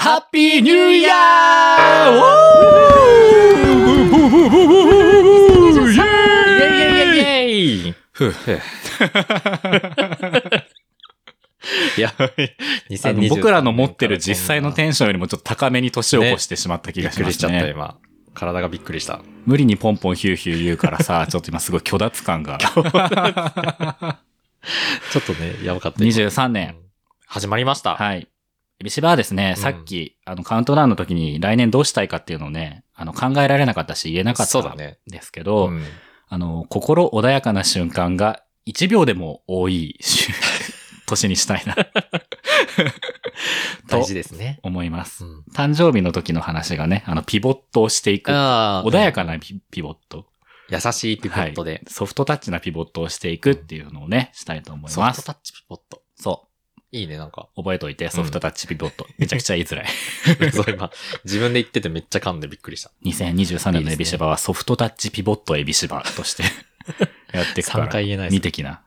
ハッピーニューイヤーイェイイェイイェイイェイふういや、あの2023僕らの持ってる実際のンテンションよりもちょっと高めに年を越してしまった気びっがしますくりしちゃった、ね。今。体がびっくりした。無理にポンポンヒューヒュー言うからさ、ちょっと今すごい虚脱感が。ちょっとね、やばかった。今23年。始まりました。はい。エビシバはですね、うんさっき、あの、カウントダウンの時に来年どうしたいかっていうのをね、あの、考えられなかったし言えなかったん。ですけど、うんあの、心穏やかな瞬間が1秒でも多いし 年にしたいな、大と事ですね。思います。うん誕生日の時の話がね、あの、ピボットをしていく。穏やかなピピボット。優しいピボットではい。ソフトタッチなピボットをしていくっていうのをね、したいと思います。ソフトタッチピボット。そいいね、なんか。う。覚えといて、ソフトタッチピボット。めちゃくちゃ言いづらい。そう今、自分で言っててめっちゃ噛んでびっくりした。2023年のエビシバはソフトタッチピボットエビシバとして やっていくから。3回言えない見てきな。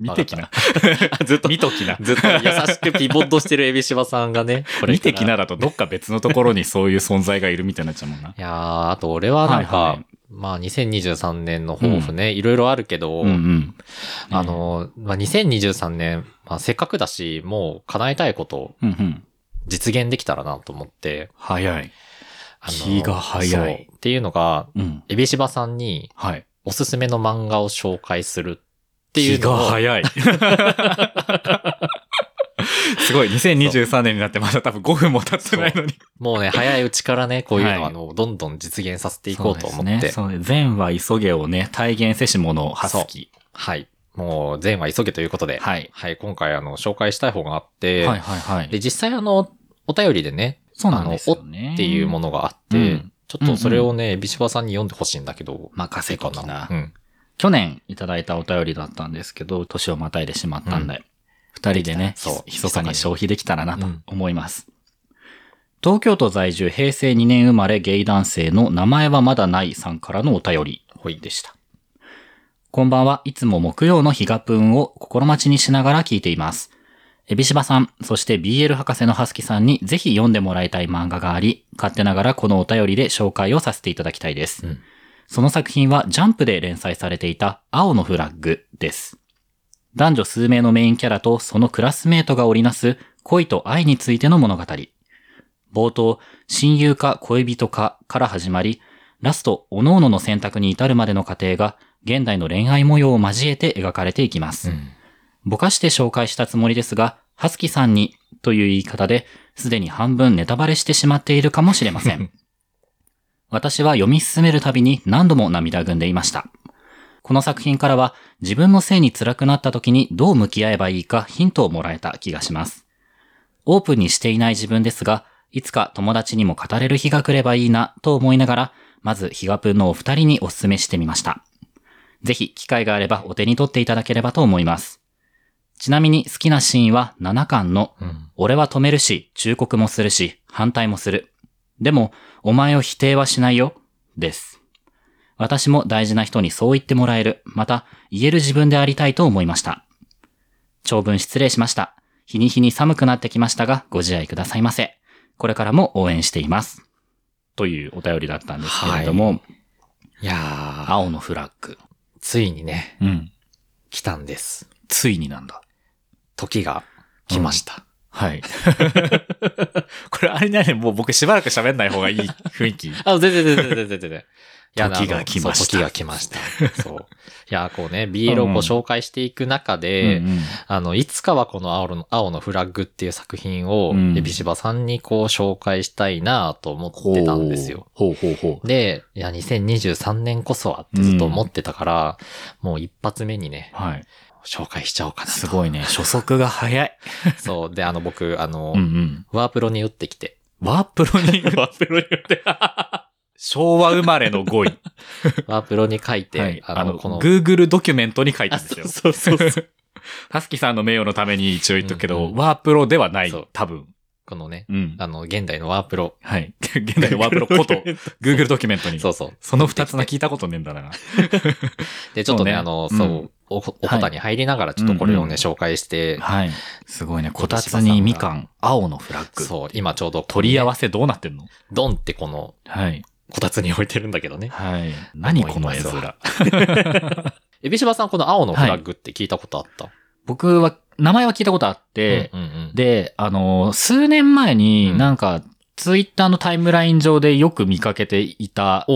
見てきな。ずっと見ときな。ずっと優しくピボットしてるエビシバさんがね、これ見てきなだとどっか別のところにそういう存在がいるみたいになっちゃうもんな。いやー、あと俺はなんか、はいはいまあ2023年の抱負ね、いろいろあるけど、うんうん。あ、の、まあ2023年、まあせっかくだし、もう叶えたいこと。実現できたらなと思って、早い。気が早いっていうのが、うん。エビシバさんにはい。おすすめの漫画を紹介するっていう気のを、が早い。すごい。2023年になってまだ多分5分も経ってないのに。もうね、早いうちからね、こういうのはあの、どんどん実現させていこうと思って、そうですね。善は急げをね、体現せし者、ハスキはい。もう、善は急げということで、はい。はい、今回あの、紹介したい方があって、はいはいはい。で、実際あの、お便りでね、そうなんですよね。っていうものがあって、うんちょっとそれをね、ビシバさんに読んでほしいんだけど、任せときいいなか。うん。去年いただいたお便りだったんですけど、年をまたいでしまったんで、二、人でね、そうひそかに消費できたらなとうん思います。東京都在住平成2年生まれゲイ男性の名前はまだないさんからのお便りでした。こんばんはいつも木曜のヒガプンを心待ちにしながら聞いています。エビシバさん、そして BL 博士のハスキさんにぜひ読んでもらいたい漫画があり、勝手ながらこのお便りで紹介をさせていただきたいです。うんその作品はジャンプで連載されていた青のフラッグです。男女数名のメインキャラとそのクラスメートが織りなす恋と愛についての物語。冒頭、親友か恋人かから始まり、ラスト、各々の選択に至るまでの過程が現代の恋愛模様を交えて描かれていきます。うんぼかして紹介したつもりですが、はすきさんにという言い方で、すでに半分ネタバレしてしまっているかもしれません。私は読み進めるたびに何度も涙ぐんでいました。この作品からは自分のせいに辛くなった時にどう向き合えばいいかヒントをもらえた気がします。オープンにしていない自分ですが、いつか友達にも語れる日が来ればいいなと思いながら、まずヒガプンのお二人にお勧めしてみました。ぜひ機会があればお手に取っていただければと思います。ちなみに好きなシーンは7巻のうん。俺は止めるし、忠告もするし、反対もする。でも、お前を否定はしないよ。です。私も大事な人にそう言ってもらえる。また、言える自分でありたいと思いました。長文失礼しました。日に日に寒くなってきましたが、ご自愛くださいませ。これからも応援しています。というお便りだったんですけれども、いやー、青のフラッグ。ついにね、うん。来たんです。ついになんだ。時が来ました。はい。これあれね、もう僕しばらく喋んない方がいい雰囲気。あ、全然全然全然全然。時が来ました時が来ました。そう。いや、こうね、BL をご紹介していく中で、うんうんあの、いつかはこの青の青のフラッグっていう作品を、うんエビシバさんにこう紹介したいなと思ってたんですよ。ほうほうほう。で、いや、2023年こそはってずっと思ってたから、もう一発目にね、はい。紹介しちゃおうかなと。すごいね。初速が早い。そう。で、あの、僕、あの、うんうん。ワープロに打ってきて。ワープロに、ワープロに打って、昭和生まれの語彙。ワープロに書いて、はい。あの、この、Google ドキュメントに書いたあんですよ。そうそうそう。ハスキさんの名誉のために一応言っとくけど、うんうんワープロではない。多分。このね、うん。あの、現代のワープロ。はい。現代のワープロこと、Google ドキュメントに。そうそう。その二つな聞いたことねえんだな。で、ちょっとね、ねあの、うんそう、お、おこたに入りながらちょっとこれをね、うんうん紹介して、はい。すごいね。こたつにみかん、青のフラッグ。そう、今ちょうど、取り合わせどうなってんの？ドンってこの、はい。こたつに置いてるんだけどね。はい。何この絵面。エビシバさん、この青のフラッグって聞いたことあった、僕は、名前は聞いたことあって、うんうんうん、で、あの、数年前になんか、ツイッターのタイムライン上でよく見かけていた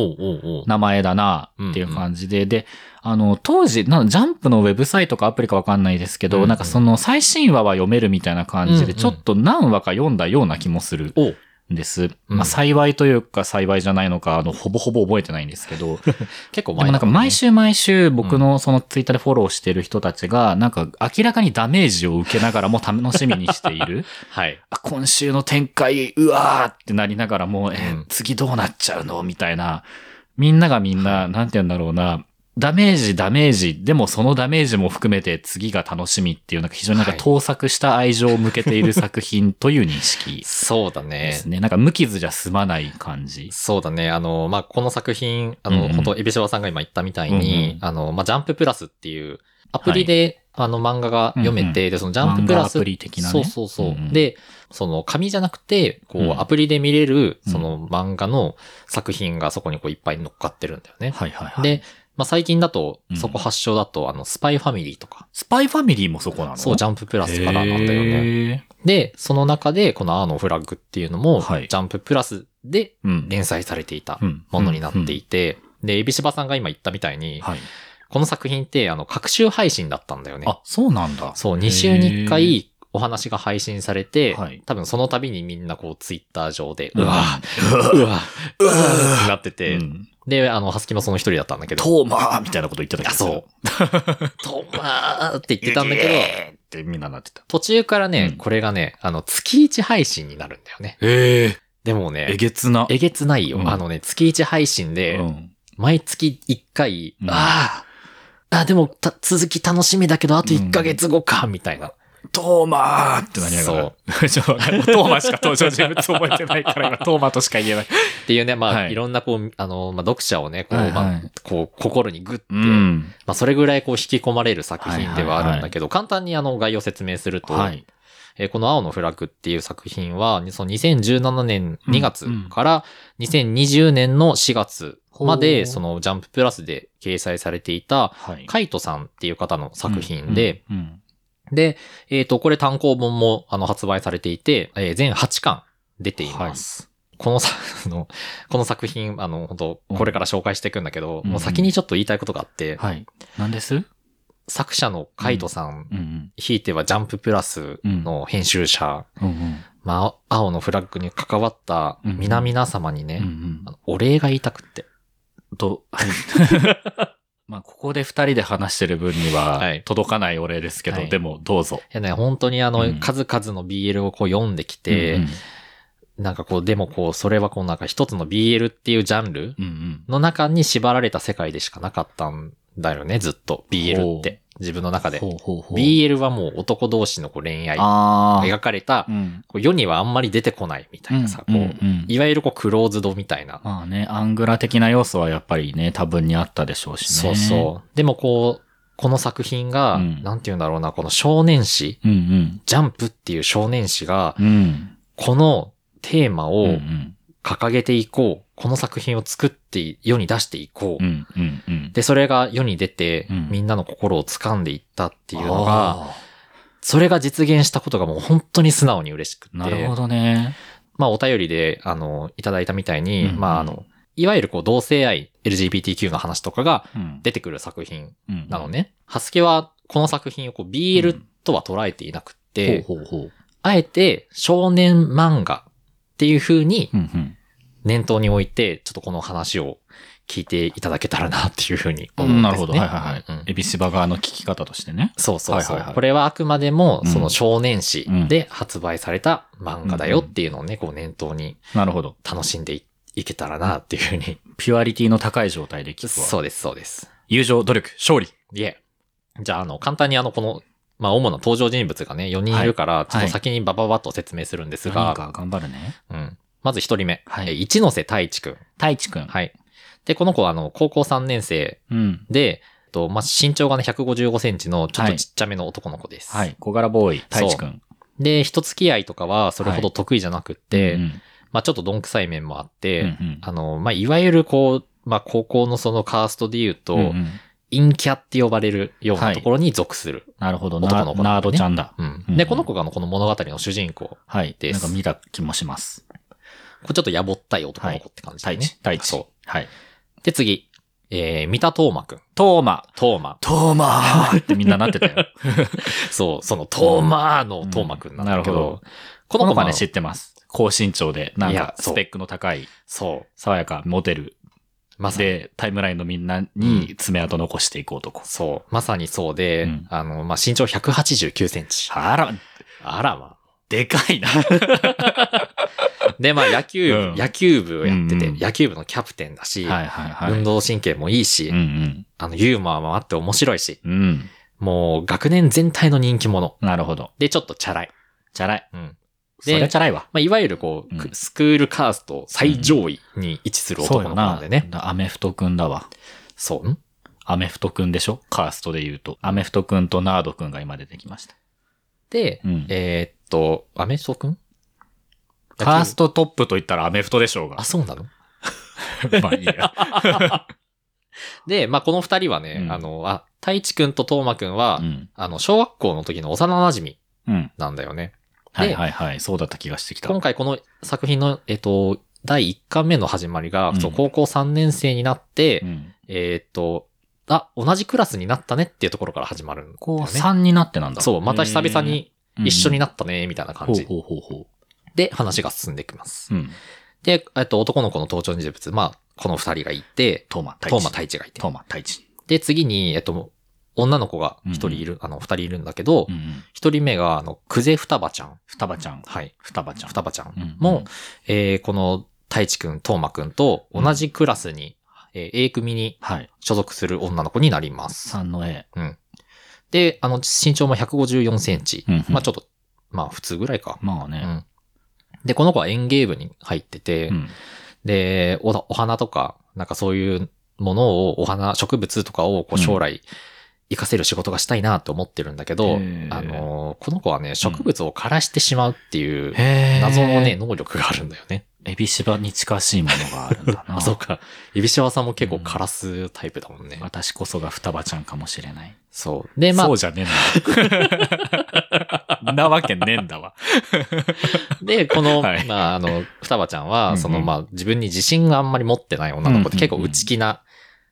名前だなっていう感じで、で、あの、当時、なんジャンプのウェブサイトかアプリかわかんないですけど、うんうんなんかその最新話は読めるみたいな感じで、ちょっと何話か読んだような気もする。おう。んです。うんまあ幸いというか幸いじゃないのか、あの、ほぼほぼ覚えてないんですけど、結構でもなんか毎週毎週僕のそのツイッターでフォローしてる人たちが、なんか明らかにダメージを受けながらも楽しみにしている。はい。あ、今週の展開、うわーってなりながらもう、えーうん次どうなっちゃうの？みたいな。みんながみんな、なんて言うんだろうな。ダメージ、ダメージ、でもそのダメージも含めて次が楽しみっていう、なんか非常になんかはい盗作した愛情を向けている作品という認識そうだでねす。ね。なんか無傷じゃ済まない感じ。そうだね。あの、まあ、この作品、あの、うんうん本当エビシバさんが今言ったみたいに、うんうんあの、まあ、ジャンププラスっていう、アプリで、あの、漫画が読めて、で、そのジャンププラス、アプリ的なねそうそうそう。うんうんで、その、紙じゃなくて、こう、うんアプリで見れる、うんその、漫画の作品がそこにこう、いっぱい乗っかってるんだよね。はいはいはい。で、まあ、最近だとう、んそこ発祥だと、あの、スパイファミリーとか、スパイファミリーもそこなの？そう、ジャンププラスからなんだよね。ね。で、その中で、このアーのフラッグっていうのも、はいジャンププラスでうん。連載されていたうんものになっていて、で、エビシバさんが今言ったみたいに、はい。この作品って、あの、各週配信だったんだよね。あ、そうなんだ。そう、2週に1回お話が配信されて、はい多分その度にみんなこう、ツイッター上で、うわうわうわってなってて、うんで、あの、ハスキもその一人だったんだけど、トーマーみたいなこと言ってたけど。あそう。トーマーって言ってたんだけど、ど、ってみんななってた。途中からね、うんこれがね、あの、月1配信になるんだよね。ええでもね、えげつな。えげつないよ。うんあのね、月1配信で、うん。毎月1回、うんああ、あ、でもた続き楽しみだけど、あと1ヶ月後か、みたいな。トーマーってなりながら。ちょっとわかんないトーマーしか登場人物覚えてないから今、トーマーとしか言えない。っていうね、まあ、はいい、ろんなこう、あの、まあ、読者をね、こう、はいはいまあ、こう、心にグッて、うん。まあ、それぐらいこう、引き込まれる作品ではあるんだけど、簡単にあの、概要を説明すると、はい。えーこの青のフラッグっていう作品は、その2017年2月から2020年の4月まで、ほうそのジャンププラスで掲載されていた、はい。カイトさんっていう方の作品で、うん、うんで、えっ、と、これ単行本もあの発売されていて、えー全8巻出ています。このさ、あの、この作品、あの、本当これから紹介していくんだけど、うんもう先にちょっと言いたいことがあって、はい。何です？作者のカイトさん、うんうん。ひいてはジャンププラスの編集者、うんうん。まあ、青のフラッグに関わった皆々様にね、うんうんお礼が言いたくって。と、はい。まあ、ここで二人で話してる分には、はい届かないお礼ですけど、はいでも、どうぞ。いやね、本当にあの、うん数々の BL をこう読んできて、うんなんかこう、でもこう、それはこうなんか一つの BL っていうジャンルうんうん。の中に縛られた世界でしかなかったんだよね、ずっと。BL って。自分の中で。ほうほうほう。BL はもう男同士のこう恋愛ああ。描かれたう、ん。こう世にはあんまり出てこないみたいなさ、うんこう、いわゆるこうクローズドみたいな。まあね、アングラ的な要素はやっぱりね、多分にあったでしょうしね。そうそう。でもこう、この作品が、うんなんて言うんだろうな、この少年誌、う。うんジャンプっていう少年誌が、うん。うん。このテーマうんをうん。掲げていこう。この作品を作って世に出していこう。うんうんうん。で、それが世に出て、うんみんなの心を掴んでいったっていうのが、あそれが実現したことがもう本当に素直に嬉しくて。ーなるほどね。まあお便りで、あの、いただいたみたいに、うんまああの、いわゆるこう同性愛、LGBTQ の話とかがうん出てくる作品うんなの。ね。ハスケはこの作品をこう BL とは捉えていなくて、ほうほうほう。あえて少年漫画っていう風にうんうん。念頭に置いて、ちょっとこの話を聞いていただけたらなっていう風に思うんです、ね。なるほど。はいはいはいうん。エビシバ側の聞き方としてね。そうそうそう、はいはいはいこれはあくまでもうんその少年誌で発売された漫画だよっていうのをね、こう念頭になるほど。楽しんでいいけたらなっていう風に。ピュアリティの高い状態で聞くわ。そうです、そうです。友情、努力、勝利。いえ。じゃあ、あの、簡単にあの、この、まあ、主な登場人物がね、4人いるから、ちょっと先にバババッと説明するんですが、何か頑張るね。うん。まず1人目。はいえ一ノ瀬太一くん。太一くん。はい。で、この子は、あの、高校3年生うん。で、と、まあ、身長がね、155センチのちょっとちっちゃめの男の子です。はい。小柄ボーイ、太一くん。で、人付き合いとかはそれほど得意じゃなくって、うんまあ、ちょっとどんくさい面もあって、うんうんあの、まあ、いわゆるこう、まあ、高校のそのカーストで言うと、うんうん陰キャって呼ばれるようなところに属する。なるほど。男の子ナードちゃんだ。うんうんで、この子があのこの物語の主人公。はい。ですなんか見た気もします。これちょっとやぼったい男の子って感じだね。太一。太一。そはい。う。で、次。えー、三田東馬くん。トーマ。東馬。トーマーってみんななってたよ。そう、その東馬の東馬くんなんだけど、うんなるほどこの子はね、知ってます。高身長で、なんかスペックの高い、そう。爽やか、モテる。まさに。で、タイムラインのみんなに爪痕残していく男。そう。まさにそうで、うんあの、まあ、身長189センチ。あら、あらまでかいな。あ。で、まあ、野球部、うん野球部をやってて、うんうん野球部のキャプテンだし、はいはいはい。運動神経もいいし、うんあの、ユーモアもあって面白いし、うん。うん。もう、学年全体の人気者。なるほど。で、ちょっとチャラい。チャラい。うん。そりゃチャラいわ。まあ、いわゆるこう、うんスクールカースト最上位に位置する男の子なんでね。だアメフトくんだわ。そう？ん？アメフトくんでしょ？カーストで言うと。アメフトくんとナードくんが今出てきました。で、うんえーっと、アメフトくん？カーストトップと言ったらアメフトでしょうがあ、。そうなの？まあいいや。で、まあ、この二人はね、うんあの、あ、太一くんと東馬くんは、うん。あの、小学校の時の幼馴染うん。なんだよね。はいはいはい。そうだった気がしてきた。今回この作品の、えっと、第1巻目の始まりが、うんそう高校3年生になって、うん。えっと、あ、同じクラスになったねっていうところから始まるんだよね。こう、3になってなんだ。そう、また久々に一緒にななったね、みたいな感じ。ほうほうほうほで、話が進んでいきます。う。うん。で、えっと、男の子の登場人物、まあ、この二人がいて、トーマ、太一。東馬太一がいてト。ーマ、太一。で、次に、えっと、女の子が一人いる、あの、二人いるんだけどう、ん。一、人目が、あの、クゼ双葉ちゃん。双葉ちゃん。はい。双葉ちゃん。双葉ちゃんうんも、えーこの太一くん、東馬くんと同じクラスに、えー A 組にはい。所属する女の子になります。3の A。で、あの、身長も154センチ。うんうんまあちょっと、まあ普通ぐらいか。うまあね。ん。で、この子は園芸部に入ってて、うん。でお、お花とか、なんかそういうものを、お花、植物とかをこううん将来、活かせる仕事がしたいなって思ってるんだけど、あのーこの子はね、植物を枯らしてしまうっていう、謎のね、、能力があるんだよね。エビシバに近しいものがあるんだな。あ、そうか。エビシワさんも結構枯らすタイプだもんね。私こそが双葉ちゃんかもしれない。そう。で、まあそう、じゃねえ んだ。なわけねえんだわ。で、この、はいまあ、あの、双葉ちゃんは、うんうんその、まあ、自分に自信があんまり持ってない女の子でうんうんうん結構内気な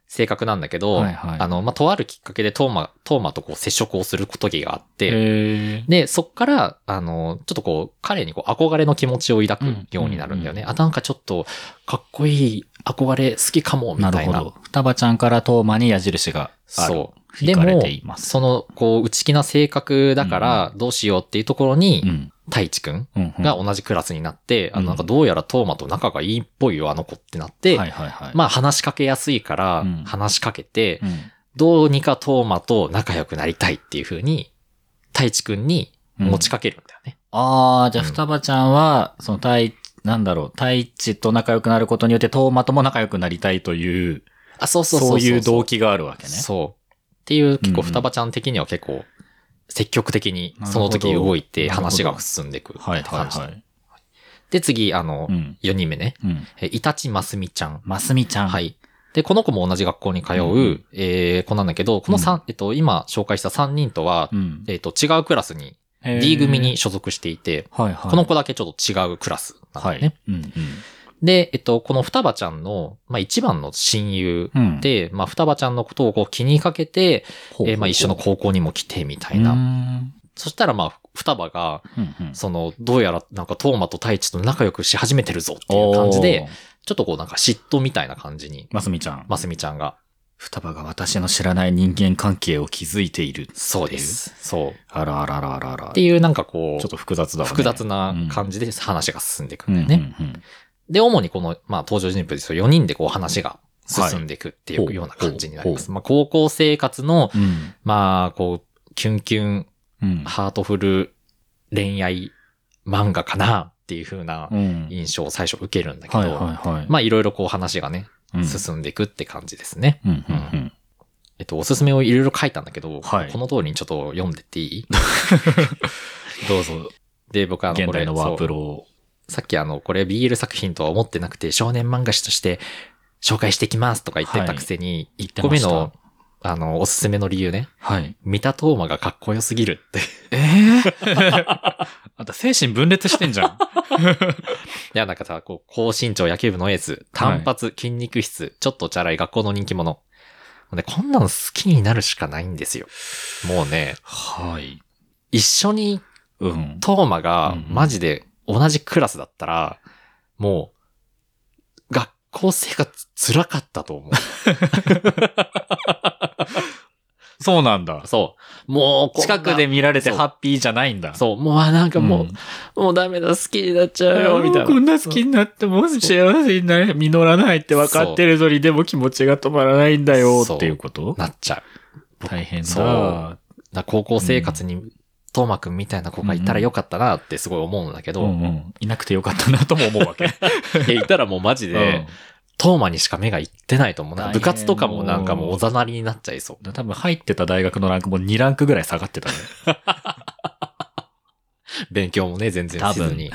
性格なんだけど、はいはいあの、まあ、とあるきっかけでトーマ、トーマとこう接触をする時があって、へで、そっから、あの、ちょっとこう、彼にこう、憧れの気持ちを抱くようになるんだよね。うんうんあ、なんかちょっと、かっこいい、憧れ好きかも、みたいな。なるほど。双葉ちゃんからトーマに矢印がある。そう。でも。その、こう、内気な性格だから、どうしようっていうところに、うん。太一くんうん。が同じクラスになって、あうんの、なんかどうやらトーマと仲がいいっぽいよ、あの子ってなって。まあ話しかけやすいからうん、話しかけて、うん、どうにかトーマと仲良くなりたいっていう風に、太一くんに持ちかけるんだよね。ああ、じゃあうん双葉ちゃんは、その太一、なんだろう、太一と仲良くなることによってトーマとも仲良くなりたいという、あ、そうそうそうそういう動機があるわけね。そう。っていう結構うんうん双葉ちゃん的には結構積極的にその時動いて話が進んでいくってはい感じ。はいはい。で、次、あのう、ん。4人目ね。うん。え、イタチマスミちゃん。ますみちゃん。。はいい。で、この子も同じ学校に通う、うんえー、子なんだけど、この三、えっと、今紹介した3人とは、うん。えっと、違うクラスに、D 組に、所属していて、はいはい。この子だけちょっと違うクラスなんだはい。よね。うんうん。で、えっと、この双葉ちゃんの、まあ、一番の親友うん、で、まあ、双葉ちゃんのことをこう気にかけて、ほうほうほうえーまあ、一緒の高校にも来てみたいうんな。そしたら、まあ、双葉が、うんうんその、どうやら、なんか、トーマと太一と仲良くし始めてるぞっていう感じで、、ちょっとこう、なんか嫉妬みたいな感じに、ますみちゃん。ますみちゃんが。双葉が私の知らない人間関係を築いている。そうです。そう。あらあらあらあらあら。っていう、なんかこう、ちょっと複雑だわね。複雑な感じで話が進んでいくうんんだよね。うんうんで、主にこの、まあ、登場人物4人でこう話が進んでいくっていはいうような感じになります。ほまあ、高校生活の、うん。まあ、こう、キュンキュン、うん。ハートフル恋愛漫画かなっていう風なうん。印象を最初受けるんだけど、はいはいはい。まあ、いろいろこう話がね、うん、進んでいくって感じですね。えっと、おすすめをいろいろ書いたんだけど、はいこの通りにちょっと読んでっていい？どうぞ、で、僕はあの、これ現代のワープロを。さっきあの、これ BL 作品とは思ってなくて、少年漫画誌として紹介していきますとか言ってたくせに、言っ1個目の、あの、おすすめの理由ね。はい。三田東馬がかっこよすぎるって。ええ あんた精神分裂してんじゃん。いや、なんかさ、こう、高身長野球部のエース、単発、筋肉質、ちょっとチャラい学校の人気者。ね、こんなの好きになるしかないんですよ。もうね、はい。一緒にうん。トーマがうんマジで同じクラスだったら、もう、学校生活辛かったと思う。そうなんだ。そう。もう近くで見られてハッピーじゃないんだ。そう、もうあなんかもう、んもうダメだ、好きになっちゃうよ、みたいな。こんな好きになっても幸せになれ、実らないって分かってるのに、でも気持ちが止まらないんだよっていうこと？なっちゃう。大変だ。そう高校生活に、トーマくんみたいな子がいたらよかったなってすごい思うんだけど、うんうん。いなくてよかったなとも思うわけ。いたらもうマジで、うんトーマにしか目がいってないと思う部活とかもなんかもうおざなりになっちゃいそう。多分入ってた大学のランクも2ランクぐらい下がってたね。勉強もね、全然せずに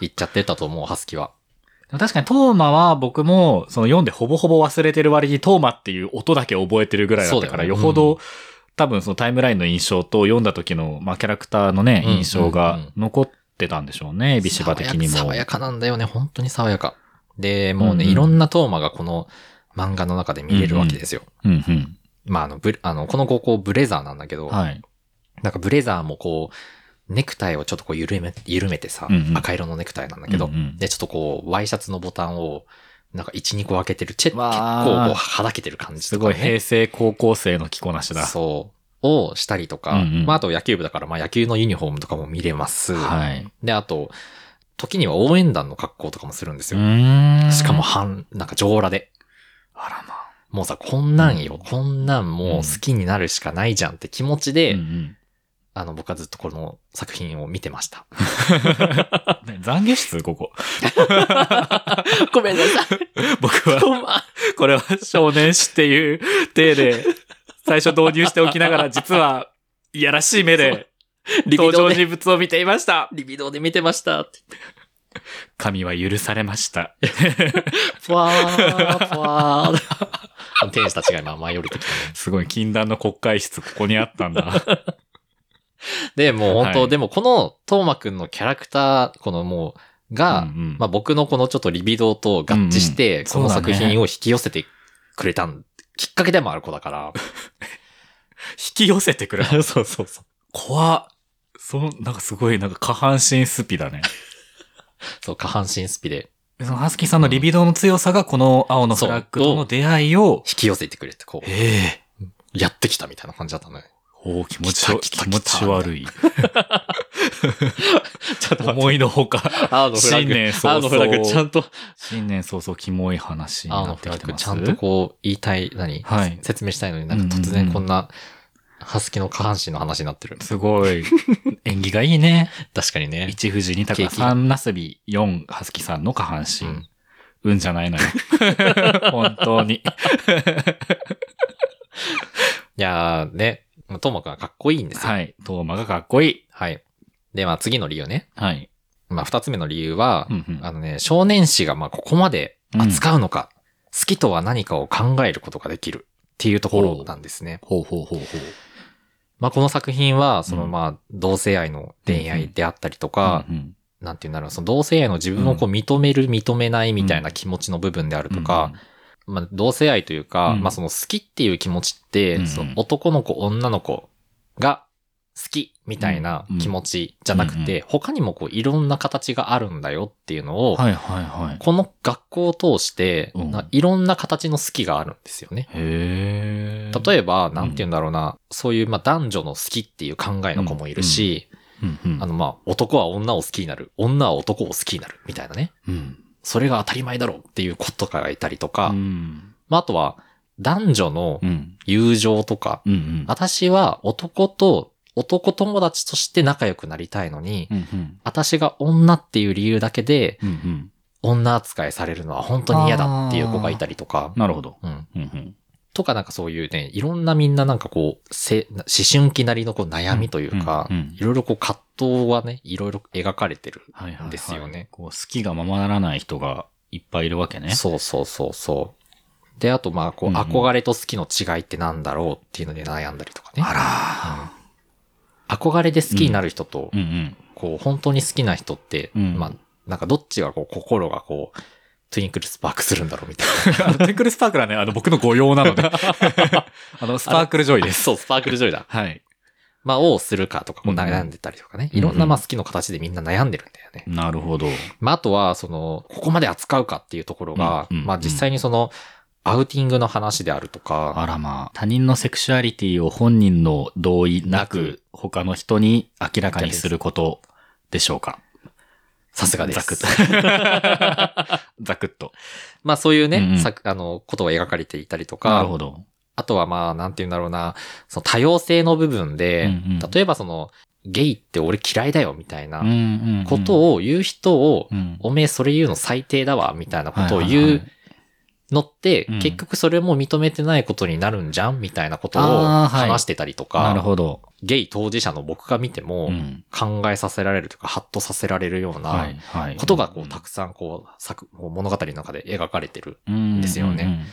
行っちゃってたと思う、ハスキは。確かにトーマは僕もその読んでほぼほぼ忘れてる割にトーマっていう音だけ覚えてるぐらいだったから、よねよほど、多分そのタイムラインの印象と読んだ時の、まあ、キャラクターのね、うん印象が残ってたんでしょうね、ビシバ的にも。爽やかなんだよね、本当に爽やか。で、もうね、うんうんいろんなトーマがこの漫画の中で見れるわけですよ。うんうん。まあ、あの、あの、この高校ブレザーなんだけど、はい。なんかブレザーもこう、ネクタイをちょっとこう緩め、緩めてさ、うんうん赤色のネクタイなんだけど、うんうんで、ちょっとこう、ワイシャツのボタンを、なんか1、2個開けてる、チェ、結わー構こう、はだけてる感じすごい平成高校生の着こなしだ。そう。をしたりとか、うんうんまあ、あと野球部だから、まあ野球のユニフォームとかも見れます。はい。で、あと、時には応援団の格好とかもするんですうよ。しかも、半、なんか上裸で。あらまあ。もうさ、こんなんよ、うんこんなんもう好きになるしかないじゃんって気持ちで、うんうんあの、僕はずっとこの作品を見てました。ね懺悔室？ここ。ごめんなさい。僕は。これは少年誌っていう体で、最初導入しておきながら、実は、いやらしい目で、登場人物を見ていました。リビドーで見てました。神は許されました。ふわー、ふわー。天使たちが今舞い降りてきたね。すごい禁断の国会室、ここにあったんだ。で、もう本当、はいでもこのトーマくんのキャラクター、このもう、が、うんうんまあ僕のこのちょっとリビドーと合致して、うんうんこの作品を引き寄せてくれたん、きっかけでもある子だから。引き寄せてくれた。そうそうそう。怖っ。その、なんかすごい、なんか下半身スピだね。そう、下半身スピでそのハスキーさんのリビドーの強さが、この青のフラッグとの出会いを、引き寄せてくれて、こう、ええやってきたみたいな感じだったのよ。おー気持ち気持ち悪い。ちょっと思いのほか、新年早々ちゃんと、新年早々キモい話に青なってきてます。ちゃんとこう言いたい、何、はい説明したいのになんか突うんうんうん然こんな、ハスキの下半身の話になってる。すごい、縁起がいいね。確かにね。一富士二鷹三なすび四ハスキさんの下半身。うん運じゃないのよ。本当に。いやーね、トーマくんはかっこいいんですよ。はい。トーマがかっこいい。はい。で、まあ次の理由ね。はい。まあ二つ目の理由は、うんうんあのね、少年誌がまあここまで扱うのか、好きとは何かを考えることができるっていうところなんですね。ほうほうほうほう。まあこの作品は、そのうんまあ同性愛の恋愛であったりとか、うんうんなんていうんだろう、その同性愛の自分をこう認める、認めないみたいな気持ちの部分であるとか、まあ同性愛というか、うん。まあその好きっていう気持ちって、うん。その男の子、女の子が好きみたいな気持ちじゃなくて、他にもこういろんな形があるんだよっていうのを、はいはいはい。この学校を通して、うん。ないろんな形の好きがあるんですよね。へえ。例えば、なんて言うんだろうな、そういうまあ男女の好きっていう考えの子もいるし、うん。うん、あのまあ男は女を好きになる、女は男を好きになる。みたいなね。うん。それが当たり前だろうっていう子とかがいたりとか、うん。まああとは男女のうん。友情とか、うんうん。私は男と男友達として仲良くなりたいのに、うんうん。私が女っていう理由だけでうんうん。女扱いされるのは本当に嫌だっていう子がいたりとか、なるほど。うん。うんうん。とかなんかそういうね、いろんなみんななんかこう、せ思春期なりのこう悩みというか、うんうんうんいろいろこう葛藤はね、いろいろ描かれてる。はいはいはいですよねこう好きがままならない人がいっぱいいるわけね。そうそうそうそう。で、あとまあ、こう、うんうん憧れと好きの違いってなんだろうっていうので悩んだりとかね。あ憧れで好きになる人と、ら。うんうん。こう、本当に好きな人って、うんまあ、なんかどっちがこう、心がこう、 twinkle sparkle するんだろうみたいな。あの、 twinkle sparkle はね、あの、僕の誤用なので。あの、 sparkle joy です。そう、 sparkle joy だ。はい。まあ、をするかとか、悩んでたりとかね。いろんなまあ好きの形でみんな悩んでるんだよね。なるほど。まあ、あとは、その、ここまで扱うかっていうところが、まあ実際にその、アウティングの話であるとか、あらまあ、他人のセクシュアリティを本人の同意なく、他の人に明らかにすることでしょうか。さすがです。ざくっと。ざくっと。まあそういうね、うんうんさあの、ことが描かれていたりとなかる、ほど。あとはまあ、なんて言うんだろうな、その多様性の部分で、うんうん例えばその、ゲイって俺嫌いだよみたいなことを言う人を、うんおめえそれ言うの最低だわ、みたいなことを言いうのって、うん結局それも認めてないことになるんじゃん？みたいなことを話してたりとか、なるほど。ゲイ当事者の僕が見てもうん考えさせられるというか、ハッとさせられるようなはい、はい。ことがこう、たくさんこう、作、物語の中で描かれてる。うんですよね。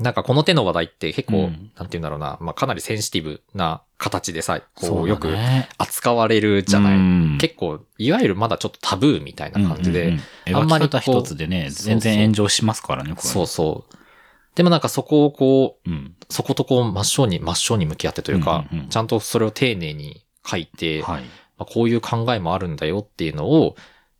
なんかこの手の話題って結構、うんなんて言うんだろうな、まあかなりセンシティブな形でさ、こそううよく扱われるじゃない。うん結構、いわゆるまだちょっとタブーみたいな感じで、うんうんうんあんまり一つでね、全然炎上しますからね、これ。そうそう。でもなんかそこをこう、うん。そことこう真正に、真正に向き合ってというか、うんうんうんちゃんとそれを丁寧に書いて、はい。まあ、こういう考えもあるんだよっていうのを、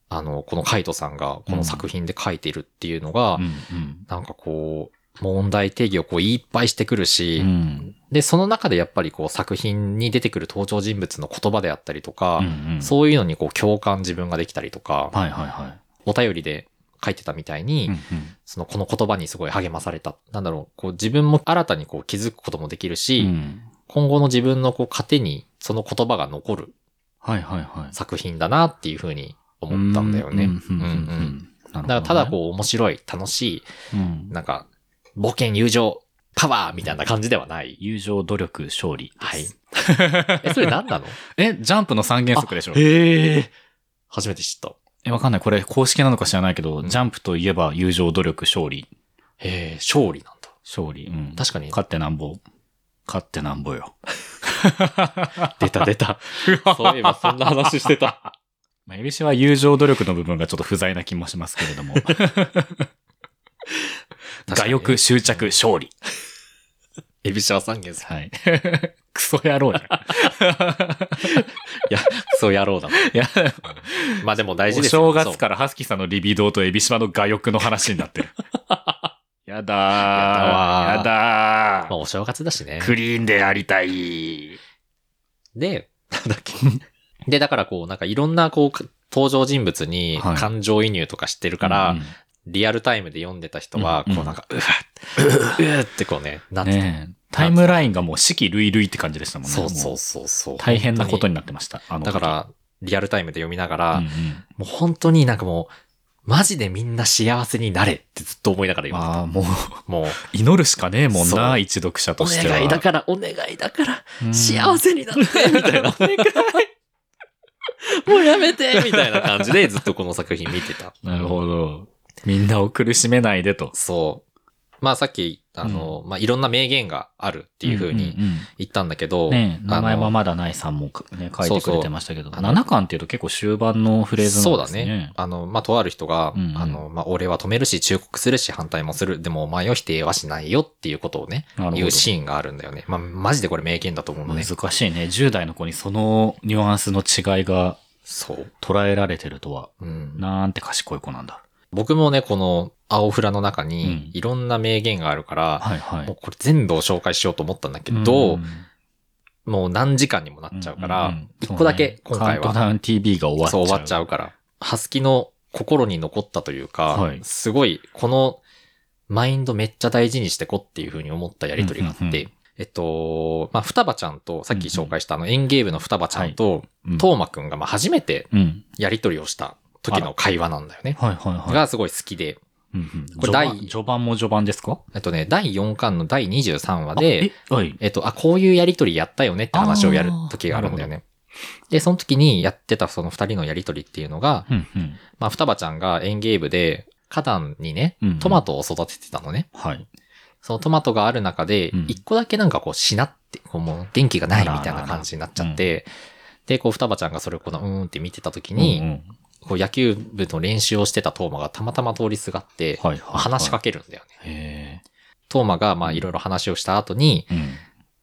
あの、このカイトさんがこの作品で書いているっていうのが、うんうんなんかこう、問題定義をこういっぱいしてくるし、うんで、その中でやっぱりこう作品に出てくる登場人物の言葉であったりとか、うんうんそういうのにこう共感自分ができたりとか、はいはいはい。お便りで書いてたみたいに、うんうんそのこの言葉にすごい励まされた。なんだろう、こう自分も新たにこう気づくこともできるし、うん今後の自分のこう糧にその言葉が残るはいはいはい。作品だなっていうふうに思ったんだよね。だからただこう面白い、楽しうんい、なんか、冒険、友情、パワーみたいな感じではない。友情、努力、勝利。はい。え、それ何なの？え、ジャンプの三原則でしょへえ。初めて知った。え、わかんない。これ公式なのか知らないけど、うんジャンプといえば友情、努力、勝利。へえ、勝利なんだ。勝利。うん。確かに。勝ってなんぼ。勝ってなんぼよ。出た出た。そういえばそんな話してた。まあ、エビシは友情、努力の部分がちょっと不在な気もしますけれども。我欲、執着、勝利。エビシャワ三元さん。はい。クソ野郎じゃん。いや、そうやろうだな。いや、まあでも大事おですよ正月からハスキーさんのリビドーとエビシバの我欲の話になってる。やだー。わーやだまあお正月だしねー。。クリーンでありたい。で、なんだっけ。で、だからこう、なんかいろんなこう、登場人物にはい感情移入とかしてるから、うんリアルタイムで読んでた人は、うんこうなんか、うわっ、うわってこうね、なってた。タイムラインがもう四季類類って感じでしたもんね。そうそうもそうそう。大変なことに。になってました。あの時だか、ら、リアルタイムで読みながら、うんうんもう本当になんかもう、マジでみんな幸せになれってずっと思いながら読んでああ、もう、た。もう、祈るしかねえもんそな、う一読者おとしては。願いだから、お願いだから、うん幸せになって、みたいな。お願い。もうやめてみたいな感じでずっとこの作品見てた。なるほど。みんなを苦しめないでと。そう。まあさっき、あの、まあいろんな名言があるっていう風にんんうん言ったんだけど、ねえ名前あのはまだないさんもね、書いてくれてましたけど、そうそう7巻っていうと結構終盤のフレーズそうだなんですね。ね。あの、まあ、とある人が、うんうんあの、まあ、俺は止めるし、忠告するし、反対もする。でも、お前を否定はしないよっていうことをね、なるほど言うシーンがあるんだよね。まあ、マジでこれ名言だと思うのね。難しいね。10代の子にそのニュアンスの違いがそう。捉えられてるとは、うん。なんて賢い子なんだ。僕もね、この青フラの中うん。に、いろんな名言があるから、はいはい。もうこれ全部を紹介しようと思ったんだけど、ん。もう何時間にもなっちゃうからんん、一個だけ今回は、カウントダウン TV が終わっちゃ。そうう終わっちゃうから、ハスキの心に残ったというか、はい。すごい、このマインドめっちゃ大事にしてこっていう風に思ったやりとりがあって、うんうんうん。えっと、まあ、双葉ちゃんと、さっき紹介したあの、園芸部の双葉ちゃんと、うん。トーマくんがまあ初めてうん。やりとりをした時の会話なんだよね。はいはいはい。がすごい好きで、うんうんこれ第序盤も序盤ですか？えっとね、第4巻の第23話で、あえ、はい。えっと、あ、こういうやりとりやったよねって話をやる時があるんだよね。で、その時にやってたその二人のやりとりっていうのが、うんうん。まあ、双葉ちゃんが園芸部で、花壇にねうんうん、トマトを育ててたのね。はい。そのトマトがある中でうん、一個だけなんかこう、しなって、こうもう元気がないみたいな感じになっちゃって、で、こう、双葉ちゃんがそれをこの、うーんって見てた時に、うんうんこう、野球部の練習をしてたトーマがたまたま通りすがって、話しかけるんだよね。へトーマが、まあ、いろいろ話をした後に、え。うん。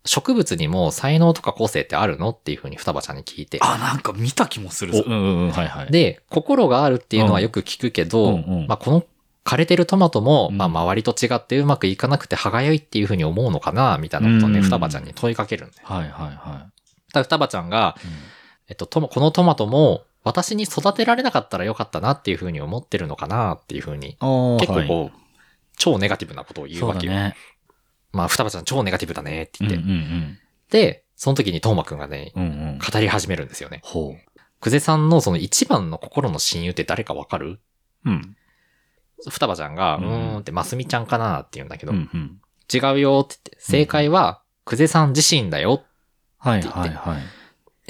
植物にも才能とか個性ってあるのっていうふうに双葉ちゃんに聞いて。あ、なんか見た気もするぞ。おうんうんうん、はいはい。、で、心があるっていうのはよく聞くけど、うんうんうんまあ、この枯れてるトマトも、うんまあ、周りと違ってうまくいかなくて歯がゆいっていうふうに思うのかな、みたいなことをね、うん双葉ちゃんに問いかけるんだよ。はいはいはただ双葉ちゃんが、い。えっと、トマこのトマトも、私に育てられなかったらよかったなっていうふうに思ってるのかなっていうふうに、うん、結構はいこう、超ネガティブなことを言うわけよ。だね。まあ、双葉ちゃん超ネガティブだねってうんう言って。んで、その時にトーマくんがね、うん。うんうん。語り始めるんですよね。ほ久世さんのその一番の心の親友って誰かわかる？う。うん。双葉ちゃんが、ううんーんって、ますみちゃんかなって言うんだけど、うんうん。違うよって言って、正解は、久世さん自身だよ。はいはいはい。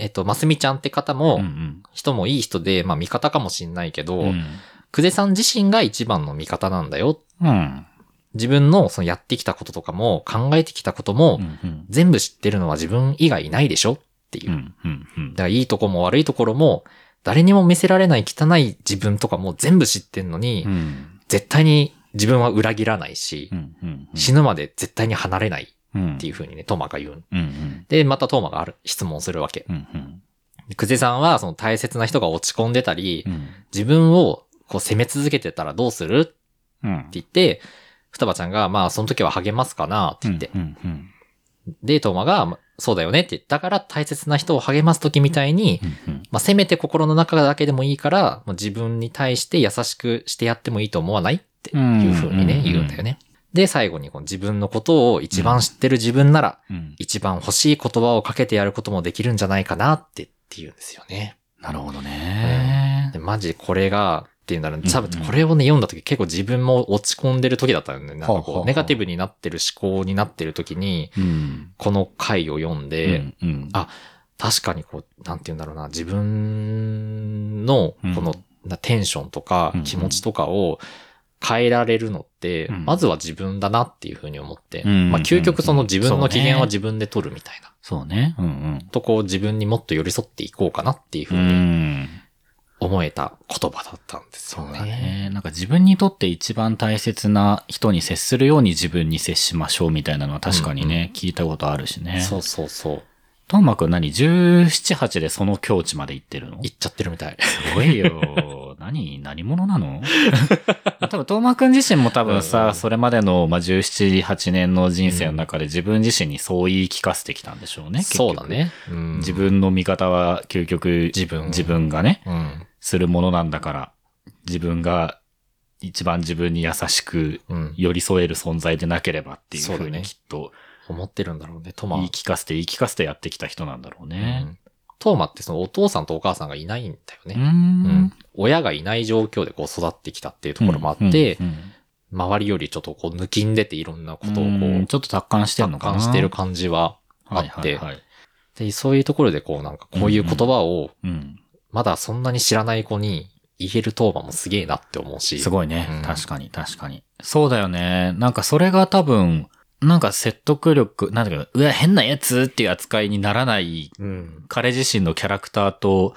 えっと、ますみちゃんって方も、うんうん。人もいい人で、まあ味方かもしんないけど、うん。久世さん自身が一番の味方なんだよ。うん。自分のそのやってきたこととかも、考えてきたことも、うん全部知ってるのは自分以外いないでしょ？っていう。うん。うんうん。だからいいとこも悪いところも、誰にも見せられない汚い自分とかも全部知ってんのに、うん。絶対に自分は裏切らないし、うんうん。死ぬまで絶対に離れないうん。っていう風にね、トーマが言う。うんうん。で、またトーマがある、質問するわけ。うんうん。クゼさんは、その大切な人が落ち込んでたり、うん。自分をこう責め続けてたらどうする？ってうん。言って、双葉ちゃんが、まあ、その時は励ますかなって言って。うんうん。で、トーマが、まそうだよねって言ったから、大切な人を励ます時みたいに、うんまあ、せめて心の中だけでもいいから、自分に対して優しくしてやってもいいと思わないっていう風にね、うん言うんだよね。で、最後にこの自分のことを一番知ってる自分なら、うん。一番欲しい言葉をかけてやることもできるんじゃないかなってって言うんですよね。なるほどねで、。マジこれが、っていうんだろううんうん多分これをね、読んだ時結構自分も落ち込んでる時だったよね。なんかこう、ネガティブになってる思考になってる時に、うん。この回を読んで、うんうん。あ確かにこう、なんて言うんだろうな、自分のこの、なテンションとかうん気持ちとかを変えられるのって、うんまずは自分だなっていうふうに思って、うんまあ究極その自分の機嫌は自分で取るみたいな。そうね。うんうん。とこう自分にもっと寄り添っていこうかなっていうふううにん。思えた言葉だったんですよそうね。なんか自分にとって一番大切な人に接するように自分に接しましょうみたいなのは確かにね、聞いたことあるしね。そうそうそう。トーマくん何 ?17、8でその境地まで行ってるの？言っちゃってるみたい。すごいよ。何何者なの？多分、トーマくん自身も多分さ、うんうんそれまでの、まあ、17、8年の人生の中で自分自身にそう言い聞かせてきたんでしょうね。結局そうだ。ね。うん自。分の味方は究極自分自分がね、うん。するものなんだから、自分が一番自分に優しくうん。寄り添える存在でなければっていうふうにきっと思ってるんだろうね。トマ言い聞かせて言い聞かせてやってきた人なんだろううね。んトーマってそのお父さんとお母さんがいないんだよね。うんん。親がいない状況でこう育ってきたっていうところもあって、周りよりちょっとこう抜きんでていろんなことをこうちょっと達観してんのかな達観してる感じはあはいって。で、そういうところでこうなんかこういう言葉をうん。まだそんなに知らない子に言えるトーマもすげえなって思うし。すごいね、うん確かに確かに。そうだよね。なんかそれが多分、なんか説得力、なんだか、うわ、変なやつっていう扱いにならないうん。彼自身のキャラクターと、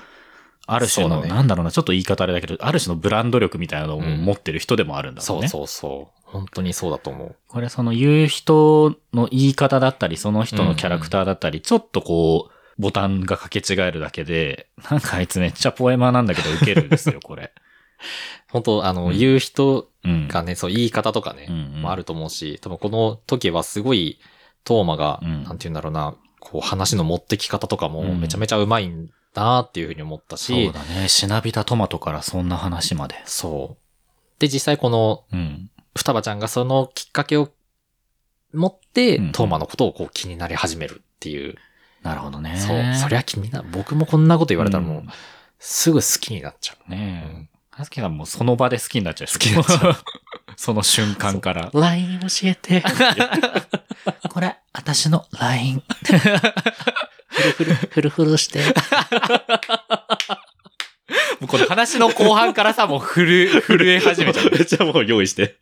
ある種の、ねなんだろうな、ちょっと言い方あれだけど、ある種のブランド力みたいなのをうん持ってる人でもあるんだろね。そううそうそう。本当にそうだと思う。これその言う人の言い方だったり、その人のキャラクターだったり、ちょっとこう、ボタンが掛け違えるだけで、なんかあいつめっちゃポエマーなんだけど受けるんですよ、これ。本当あの、うん言う人うん。がね、そう言い方とかね、うんうんもあると思うし、多分この時はすごい、トーマが、うんなんて言うんだろうな、こう話の持ってき方とかもうんめちゃめちゃうまいんだなっていうふうに思ったそうし、だね。しなびたトマトからそんな話まで。そう。で、実際このうん。双葉ちゃんがそのきっかけを持って、うんトーマのことをこう気になり始めるっていう。なるほどね。そう。そりゃ気になる。僕もこんなこと言われたらもう、うんすぐ好きになっちゃう。ねえ。うんはずきさんもうその場で好きになっちゃう。好きになっちゃうその瞬間から。LINE 教えて。これ、私の LINE。フルフル、フルフルして。もうこの話の後半からさ、もう震え、震え始めちゃう。めっちゃもう用意して。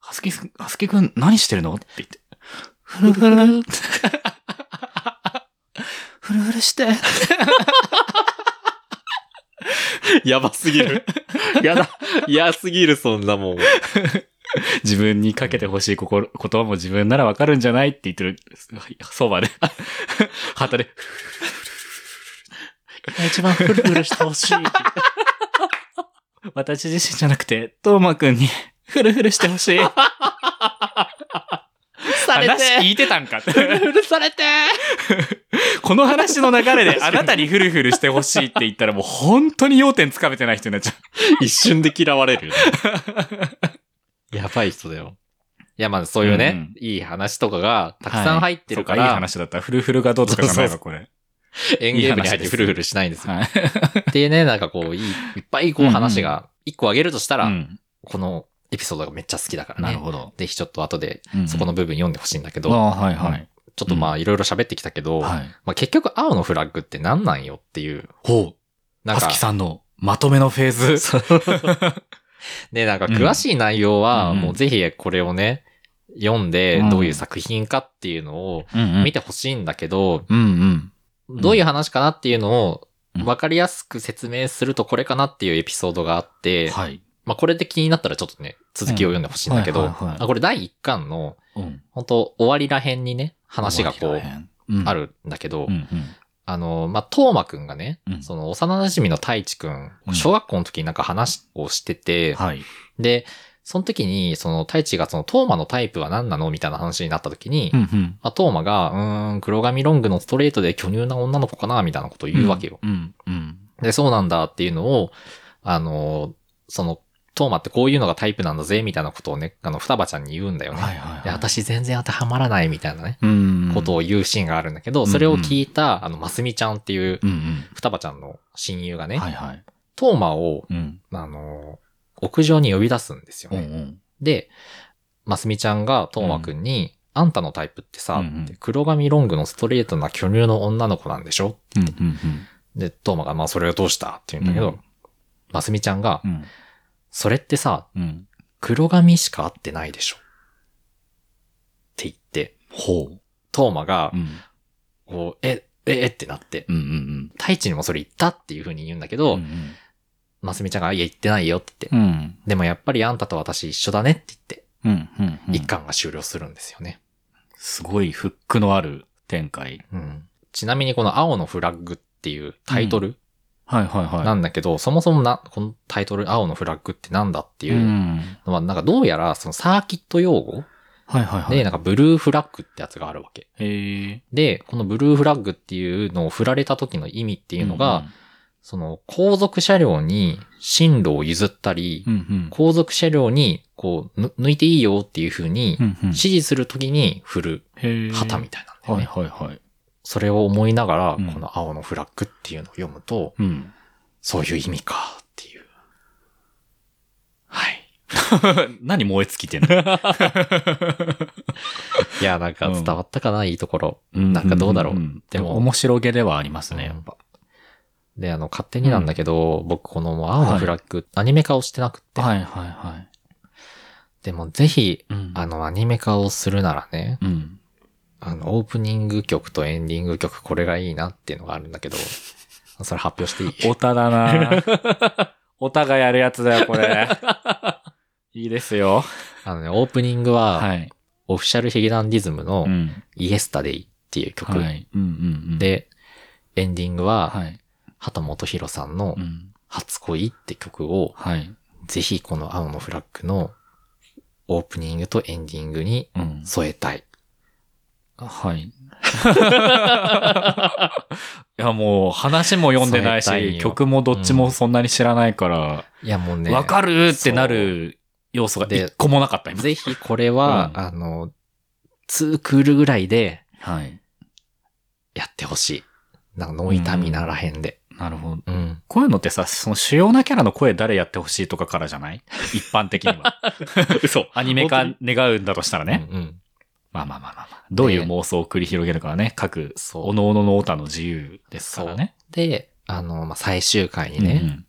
はすきす、はすきくん何してるの？って言って。ふるふる。ふるふるして。やばすぎる。やだ。嫌すぎる、そんなもん。自分にかけてほしい心言葉も自分ならわかるんじゃないって言ってる、そばで。旗で、一番フルフルしてほしい。私自身じゃなくて、トーマくんに、ふるふるしてほしい。され話聞て。いてたんかって。フルフルされて。この話の流れであなたにフルフルしてほしいって言ったらもう本当に要点つかめてない人になっちゃう。一瞬で嫌われるよね。やばい人だよ。いや、まあそういうね、いい話とかがたくさん入ってるか、はいそういい話だったらフルフルがどうとかじゃないわ、これ。エンゲームに入ってフルフルしないんですよ。はい。っていうね、なんかこう、いい、いっぱいこう話が、一個あげるとしたら、うんこのエピソードがめっちゃ好きだからね。なるほど。ぜひちょっと後で、うんそこの部分読んでほしいんだけど、ああ、はいはい。ちょっとまあいろいろ喋ってきたけど、はい。まあ結局青のフラッグって何なんよっていう、ほう。なんかはすき、さんのまとめのフェーズ。で、なんか詳しい内容は、うんもうぜひこれをね、読んでうんどういう作品かっていうのをうん見てほしいんだけど、うんうん。どういう話かなっていうのをうん分かりやすく説明するとこれかなっていうエピソードがあって、はい。まあこれで気になったらちょっとね、続きを読んでほしいんだけど、これ第1巻の、うん。本当終わりらへんにね、話がこう、うんあ。るんだけど、うんうん。あの、まあ、トーマくんがね、うんその幼馴染の太一くんう、ん小学校の時になんか話をしてて、はい。で、その時に、その太一がそのトーマのタイプは何なのみたいな話になった時に、うんうん。まあ、トーマが、うーん、黒髪ロングのストレートで巨乳な女の子かなみたいなことを言うわけよ。うんうん。で、そうなんだっていうのを、あの、その、トーマってこういうのがタイプなんだぜ、みたいなことをね、あの、双葉ちゃんに言うんだよね。はいはい。で、、私全然当てはまらないみたいなね、うん。ことを言うシーンがあるんだけど、それを聞いた、あの、ますみちゃんっていう、うんうん。双葉ちゃんの親友がね、はいはい。トーマを、うん。あの、屋上に呼び出すんですよね。うんうん。で、ますみちゃんがトーマくんに、あんたのタイプってさ、うんうん黒髪ロングのストレートな巨乳の女の子なんでしょ？うんうんで、トーマが、まあそれをどうした？って言うんだけど、うんますみちゃんがう、ん。それってさ、うん。黒髪しか合ってないでしょって言って、ほう。トーマがう、ん。こう、え、え、えってなって、うんうん太一にもそれ言ったっていう風に言うんだけうど、ん。ますみちゃんが、いや言ってないよって言って、うん。でもやっぱりあんたと私一緒だねって言って、うん。うん。うん。一巻が終了するんですよね。すごいフックのある展開。うん。ちなみにこの青のフラッグっていうタイトルはいはいはい。なんだけど、そもそもな、このタイトル青のフラッグってなんだっていううんのは、なんかどうやらそのサーキット用語はいはいはい。で、なんかブルーフラッグってやつがあるわけ。へえ。で、このブルーフラッグっていうのを振られた時の意味っていうのが、その後続車両に進路を譲ったり、うんうん。後続車両にこうぬ抜いていいよっていう風にうんうん。指示する時に振る。旗みたいなんだよはいね。はいはい。それを思いながら、うんこの青のフラッグっていうのを読むと、うん。そういう意味かっていう。はい。何燃え尽きてんの？いや、なんか伝わったかな、いいところ。うんなんかどうだろう。んでも面白げではありますね、うんやっぱ。で、あの、勝手になんだけど、僕この青のフラッグ、アニメ化をしてなくって。はいはいはい。でもぜひ、うんあの、アニメ化をするならね、うん。あの、オープニング曲とエンディング曲、これがいいなっていうのがあるんだけど、それ発表していい？オタだな オタがやるやつだよ、これ。いいですよ。あのね、オープニングは、はい。オフィシャルヒゲダンディズムのうん。イエスタデイっていう曲、はい。うんうんうん。、で、エンディングは、はい。畑本博さんのうん。初恋って曲を、はい。ぜひこの青のフラッグのオープニングとエンディングにうん。添えたい。はい。いや、もう話も読んでないし、曲もどっちもそんなに知らないから、いやもうね。わ、かるってなる要素がで一個もなかった、今。ぜひこれは、うんあの、2クールぐらいではい。やってほしい。なんかノイタミならへんで。うなるほど。うん。こういうのってさ、その主要なキャラの声誰やってほしいとかからじゃない？一般的には。嘘。アニメ化本願うんだとしたらね。うんうん。まあまあまあまあまあ。どういう妄想を繰り広げるかはね、各、おのおののオタの自由ですからね。で、あの、まあ、最終回にね、うんうん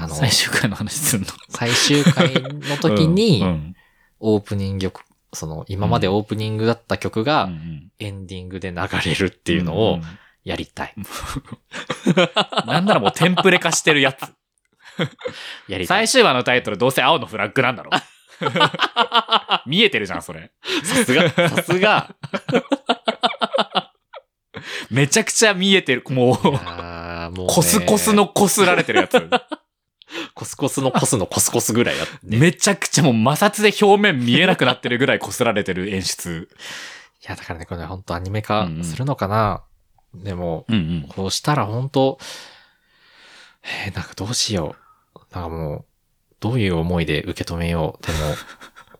あの、最終回の話すんの？最終回の時に、うんうんオープニング曲、その、今までオープニングだった曲うが、んエンディングで流れるっていうのをんやりたい。なんならもうテンプレ化してるやつ。やりたい。最終話のタイトルどうせ青のフラッグなんだろ 見えてるじゃん、それ。さすが、さすが。めちゃくちゃ見えてる。もう、もうねコスコスの。こすられてるやつ。コスコスのコスのコスコスぐらいやって。いめちゃくちゃもう摩擦で表面見えなくなってるぐらいこすられてる演出。や、だからね、これ本当アニメ化するのかな、でも、うんうん。こうしたら本当えー、なんかどうしよう。なんかもう、どういう思いで受け止めよう。でも、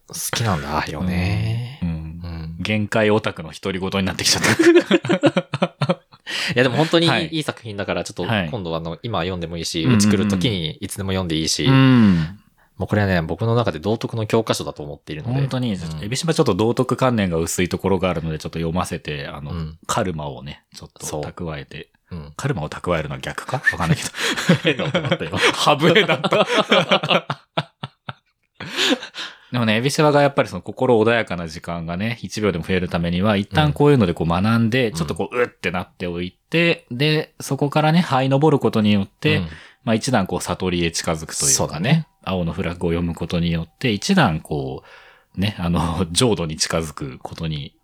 好きなんだ よねう。んう。ん。限界オタクの独り言になってきちゃった。いやでも本当にはいいい作品だから、ちょっとはい今度あの、今読んでもいいし、うんうんうん作る時にいつでも読んでいいし、ん。もうこれはね、僕の中で道徳の教科書だと思っているので。本当に、うんエビシバちょっと道徳観念が薄いところがあるので、ちょっと読ませて、あの、うんカルマをね、ちょっと蓄えて。うん。カルマを蓄えるのは逆か？わかんないけど。変な音になった今。ハブエだった。でもね、エビシバがやっぱりその心穏やかな時間がね、1秒でも増えるためには、一旦こういうのでこう学んで、んちょっとこう、うってなっておいて、で、そこからね、這い登ることによって、うんまあ一段こう悟りへ近づくというかそうだね。青のフラッグを読むことによって、一段こう、ね、あの、浄土に近づくことに、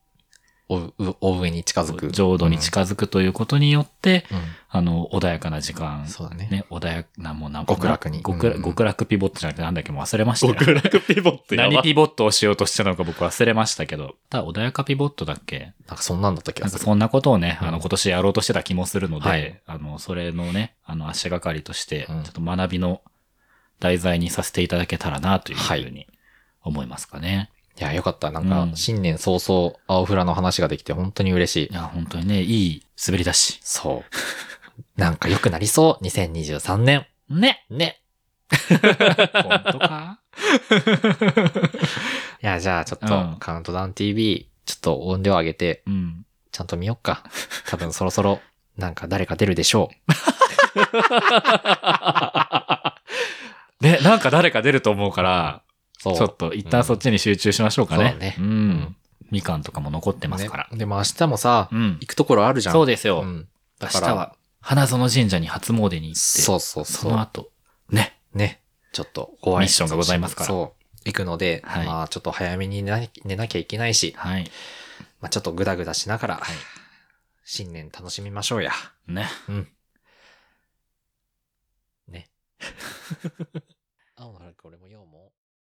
おお上に近づく。浄土に近づくということによって、うん。あの、穏やかな時間、そうだね。ね、穏やかな、もうなん極楽に極楽うん極楽ピボットじゃなくてなんだっけもう忘れましたよ。楽ピボット何ピボットをしようとしてたのか僕忘れましたけど、ただ穏やかピボットだっけ？なんかそんなんだった気がする。なんかそんなことをね、うんあの今年やろうとしてた気もするので、はいあの、それのね、あの足がかりとして、ちうんょっと学びの題材にさせていただけたらなというふはいうに思いますかね。いや、よかった。なんかうん、新年早々、青フラの話ができて本当に嬉しいい。や、本当にね、いい滑り出し。そう。なんか良くなりそう。2023年。ねね。本当か？いや、じゃあちょっうんと、カウントダウン TV、ちょっと音量上げて、うん。ちゃんと見よっか。多分そろそろ、なんか誰か出るでしょ ね、なんか誰か出ると思うから。ちょっと一旦そっちに集中しましょうかね。そうねんうんみかんとかも残ってますから。ねでも明日もさ、うん。行くところあるじゃん。そうですよ。うん。明だから日は、花園神社に初詣に行って、そうそうそのそう。後、ね。ね。ちょっとご挨拶ミッションがございますからそう。行くので、はいまあちょっと早めに寝な寝なきゃいけないし、はい。まあちょっとグダグダしながら、新年楽しみましょうや。ね。うん。ね。青の春これも読もう。